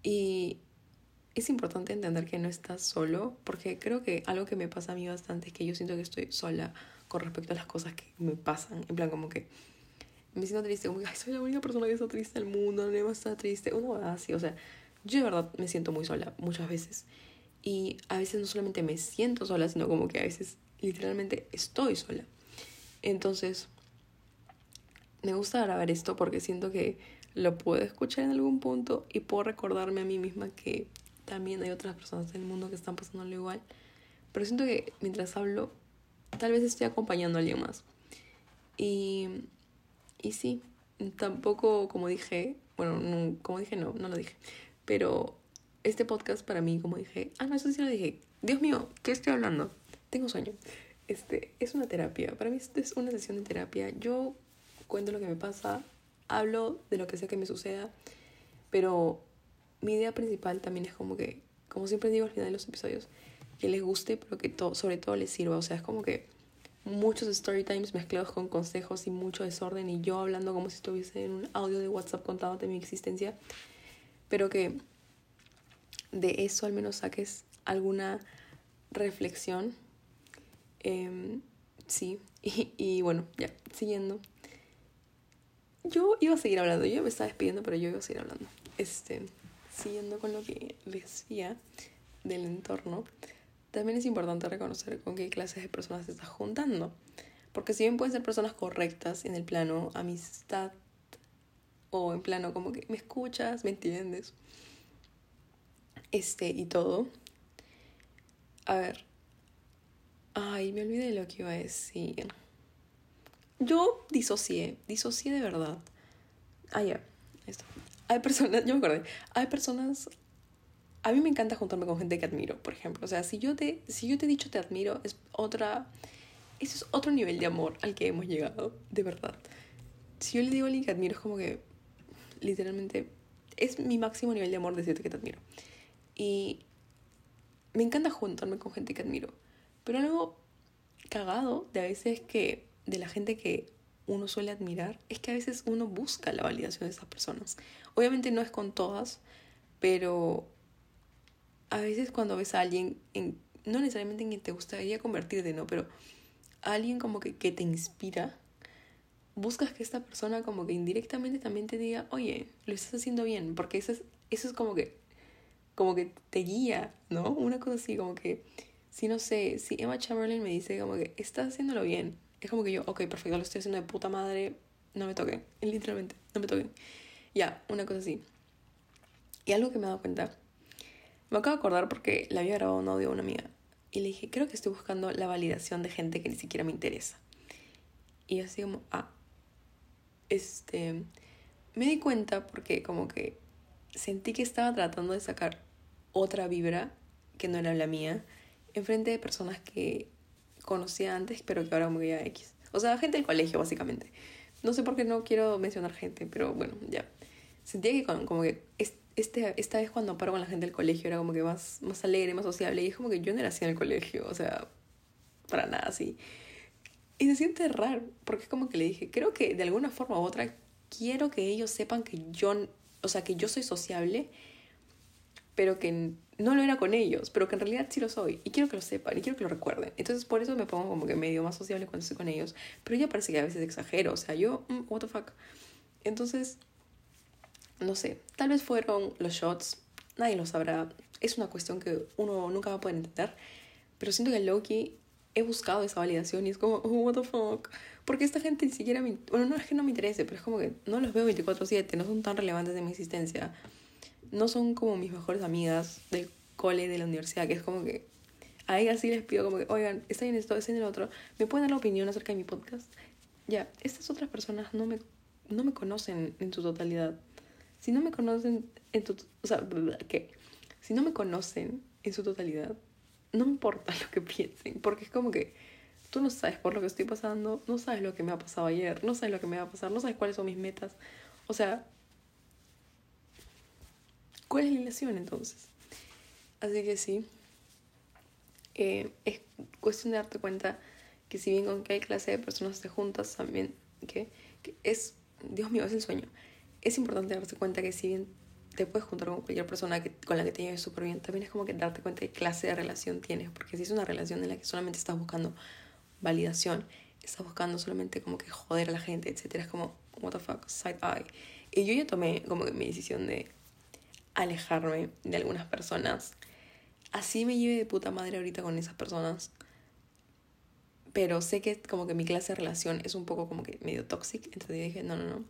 y es importante entender que no estás solo, porque creo que algo que me pasa a mí bastante es que yo siento que estoy sola con respecto a las cosas que me pasan, en plan como que me siento triste, como que soy la única persona que está triste del mundo, nadie más está triste, uno así, o sea, yo de verdad me siento muy sola muchas veces. Y a veces no solamente me siento sola, sino como que a veces literalmente estoy sola. Entonces, me gusta grabar esto porque siento que lo puedo escuchar en algún punto y puedo recordarme a mí misma que también hay otras personas en el mundo que están pasándolo igual. Pero siento que mientras hablo, tal vez estoy acompañando a alguien más. Y y sí, tampoco, como dije, bueno, como dije, no, no lo dije. Pero este podcast para mí, como dije, ah, no, eso sí lo dije. Dios mío, ¿qué estoy hablando? Tengo sueño. Este, es una terapia. Para mí esto es una sesión de terapia. Yo cuento lo que me pasa, hablo de lo que sea que me suceda, pero mi idea principal también es como que, como siempre digo al final de los episodios, que les guste, pero que todo, sobre todo les sirva. O sea, es como que muchos story times mezclados con consejos y mucho desorden y yo hablando como si estuviese en un audio de WhatsApp de mi existencia, pero que de eso al menos saques alguna reflexión. Em, sí, y, bueno, ya, siguiendo. Yo iba a seguir hablando, yo me estaba despidiendo, pero yo iba a seguir hablando. Este, siguiendo con lo que decía del entorno también es importante reconocer con qué clases de personas te estás juntando. Porque si bien pueden ser personas correctas en el plano amistad o en plano como que me escuchas, me entiendes, este y todo. A ver. Ay, me olvidé de lo que iba a decir. Yo disocié, disocié de verdad. Ah, ya, esto. Hay personas, yo me acordé, hay personas a mí me encanta juntarme con gente que admiro, por ejemplo. O sea, si yo te, si yo te he dicho te admiro, es otra. Eso es otro nivel de amor al que hemos llegado, de verdad. Si yo le digo a alguien que admiro, es como que literalmente es mi máximo nivel de amor decirte que te admiro. Y me encanta juntarme con gente que admiro. Pero algo cagado de a veces que de la gente que uno suele admirar es que a veces uno busca la validación de esas personas. Obviamente no es con todas, pero a veces cuando ves a alguien, en, no necesariamente en quien te gustaría convertirte, ¿no? Pero alguien como que, que te inspira, buscas que esta persona como que indirectamente también te diga, oye, lo estás haciendo bien, porque eso es, eso es como que, como que te guía, ¿no? Una cosa así, como que, si no sé, si Emma Chamberlain me dice como que estás haciéndolo bien, es como que yo, ok, perfecto, lo estoy haciendo de puta madre, no me toquen, literalmente, no me toquen. Ya, una cosa así. Y algo que me he dado cuenta, me acabo de acordar porque le había grabado un audio a una amiga y le dije, creo que estoy buscando la validación de gente que ni siquiera me interesa. Y así como, ah, este, me di cuenta porque como que sentí que estaba tratando de sacar otra vibra que no era la mía enfrente de personas que conocía antes, pero que ahora muy a X. O sea, gente del colegio, básicamente. No sé por qué no quiero mencionar gente, pero bueno, ya. Sentía que como que este, esta vez cuando paro con la gente del colegio era como que más, más alegre, más sociable. Y es como que yo no era así en el colegio, o sea, para nada así. Y se siente raro, porque es como que le dije, creo que de alguna forma u otra quiero que ellos sepan que yo, o sea, que yo soy sociable, pero que no lo era con ellos, pero que en realidad sí lo soy. Y quiero que lo sepan y quiero que lo recuerden. Entonces por eso me pongo como que medio más sociable cuando estoy con ellos. Pero ya parece que a veces exagero, o sea, yo, mm, what the fuck. Entonces, no sé, tal vez fueron los shots, nadie lo sabrá. Es una cuestión que uno nunca va a poder entender. Pero siento que Loki he buscado esa validación y es como, oh, what the fuck. Porque esta gente ni siquiera me... Bueno, no es que no me interese, pero es como que no los veo 24/7, no son tan relevantes en mi existencia no son como mis mejores amigas del cole, de la universidad, que es como que a ellas sí les pido como que, oigan, está en esto, está en el otro, ¿me pueden dar la opinión acerca de mi podcast? Ya, estas otras personas no me, no me conocen en su totalidad. Si no me conocen en tu... O sea, ¿qué? Si no me conocen en su totalidad, no importa lo que piensen, porque es como que tú no sabes por lo que estoy pasando, no sabes lo que me ha pasado ayer, no sabes lo que me va a pasar, no sabes cuáles son mis metas. O sea, ¿Cuál es la ilusión entonces? Así que sí, eh, es cuestión de darte cuenta que si bien con qué clase de personas te juntas también, que, es, Dios mío, es el sueño. Es importante darte cuenta que si bien te puedes juntar con cualquier persona que, con la que te lleves súper bien, también es como que darte cuenta qué clase de relación tienes, porque si es una relación en la que solamente estás buscando validación, estás buscando solamente como que joder a la gente, etcétera, es como, what the fuck, side eye. Y yo ya tomé como que mi decisión de alejarme de algunas personas. Así me lleve de puta madre ahorita con esas personas. Pero sé que como que mi clase de relación es un poco como que medio tóxica. Entonces dije, no, no, no.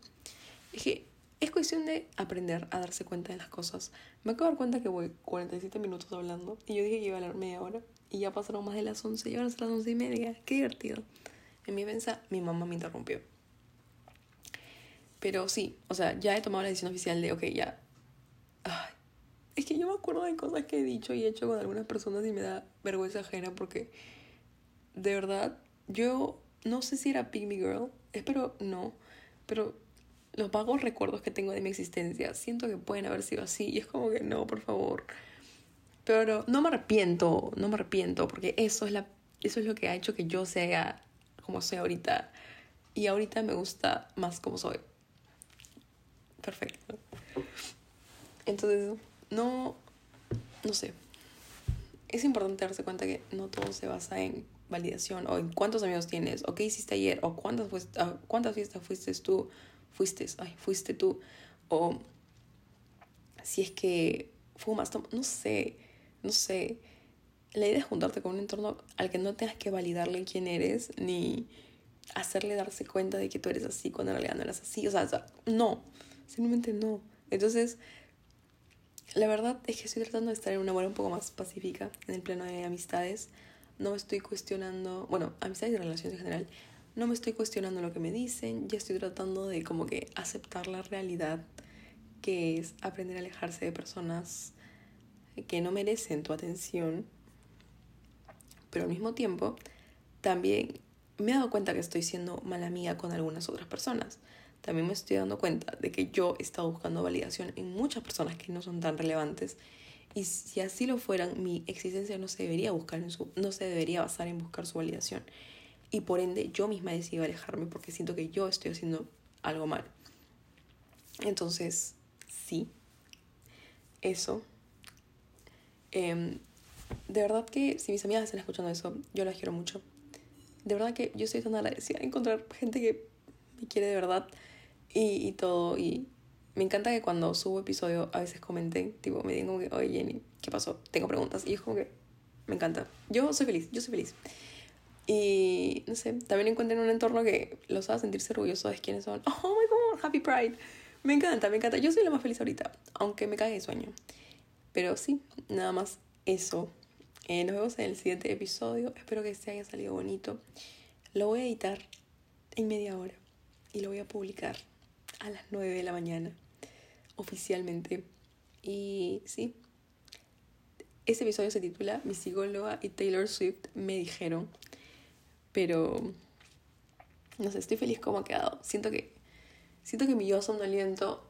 Dije, es cuestión de aprender a darse cuenta de las cosas. Me acabo de dar cuenta que voy 47 minutos hablando. Y yo dije que iba a hablar media hora. Y ya pasaron más de las 11. Y ahora las 11 y media. Qué divertido. En mi defensa, mi mamá me interrumpió. Pero sí, o sea, ya he tomado la decisión oficial de, ok, ya, es que yo me acuerdo de cosas que he dicho y hecho con algunas personas y me da vergüenza ajena porque de verdad yo no sé si era Pygmy Girl, espero no, pero los vagos recuerdos que tengo de mi existencia siento que pueden haber sido así y es como que no, por favor. Pero no me arrepiento, no me arrepiento porque eso es la eso es lo que ha hecho que yo sea como soy ahorita y ahorita me gusta más como soy. Perfecto. Entonces, no, no sé. Es importante darse cuenta que no todo se basa en validación o en cuántos amigos tienes o qué hiciste ayer o cuántas, cuántas fiestas fuiste tú, fuiste, ay, fuiste tú o si es que fumas, no sé, no sé. La idea es juntarte con un entorno al que no tengas que validarle quién eres ni hacerle darse cuenta de que tú eres así cuando en realidad no eres así. O sea, no, simplemente no. Entonces, la verdad es que estoy tratando de estar en una hora un poco más pacífica en el plano de amistades. No me estoy cuestionando, bueno, amistades y relaciones en general. No me estoy cuestionando lo que me dicen, ya estoy tratando de como que aceptar la realidad que es aprender a alejarse de personas que no merecen tu atención. Pero al mismo tiempo, también me he dado cuenta que estoy siendo mala amiga con algunas otras personas también me estoy dando cuenta de que yo he estado buscando validación en muchas personas que no son tan relevantes Y si así lo fueran, mi existencia no se debería buscar en su, no se debería basar en buscar su validación. Y por ende, yo misma decido alejarme porque siento que yo estoy haciendo algo mal. Entonces, sí, eso. Em, de verdad que si mis amigas están escuchando eso, yo las quiero mucho. De verdad que yo estoy tan agradecida de encontrar gente que me quiere de verdad y, y todo. Y me encanta que cuando subo episodio a veces comenten, tipo, me digan como que, oye Jenny, ¿qué pasó? Tengo preguntas. Y es como que, me encanta. Yo soy feliz, yo soy feliz. Y no sé, también encuentren un entorno que los haga sentirse orgullosos de quiénes son. Oh my god, happy pride. Me encanta, me encanta. Yo soy la más feliz ahorita, aunque me cae de sueño. Pero sí, nada más eso. Eh, nos vemos en el siguiente episodio. Espero que este haya salido bonito. Lo voy a editar en media hora y lo voy a publicar a las 9 de la mañana oficialmente. Y sí, ese episodio se titula Mi psicóloga y Taylor Swift me dijeron. Pero no sé, estoy feliz como ha quedado. Siento que siento que mi yo aliento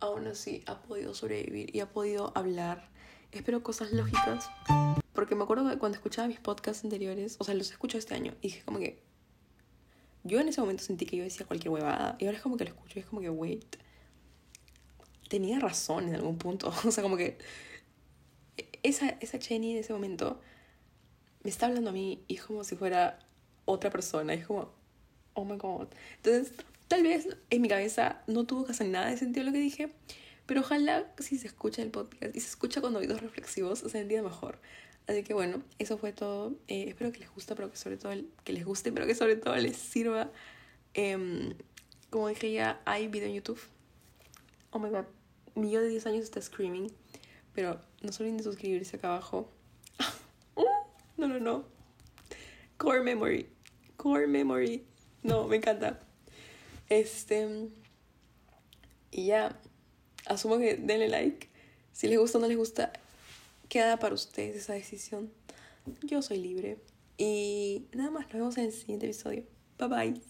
aún así ha podido sobrevivir y ha podido hablar. Espero cosas lógicas. Porque me acuerdo que cuando escuchaba mis podcasts anteriores, o sea, los escucho este año, y dije como que. Yo en ese momento sentí que yo decía cualquier huevada. Y ahora es como que lo escucho y es como que, wait. Tenía razón en algún punto. O sea, como que. Esa, esa Chenny en ese momento me está hablando a mí y es como si fuera otra persona. Es como, oh my god. Entonces, tal vez en mi cabeza no tuvo casi nada de sentido lo que dije. Pero ojalá si se escucha el podcast y se escucha con oídos reflexivos se entienda mejor. Así que bueno, eso fue todo. Eh, espero que les guste, pero que sobre todo que les guste, pero que sobre todo les sirva. Em, como dije ya, hay video en YouTube. Oh my god, mi yo de 10 años está screaming. Pero no se olviden de suscribirse acá abajo. no, no, no. Core memory. Core memory. No, me encanta. Este. Y ya asumo que denle like. Si les gusta o no les gusta, queda para ustedes esa decisión. Yo soy libre. Y nada más, nos vemos en el siguiente episodio. Bye bye.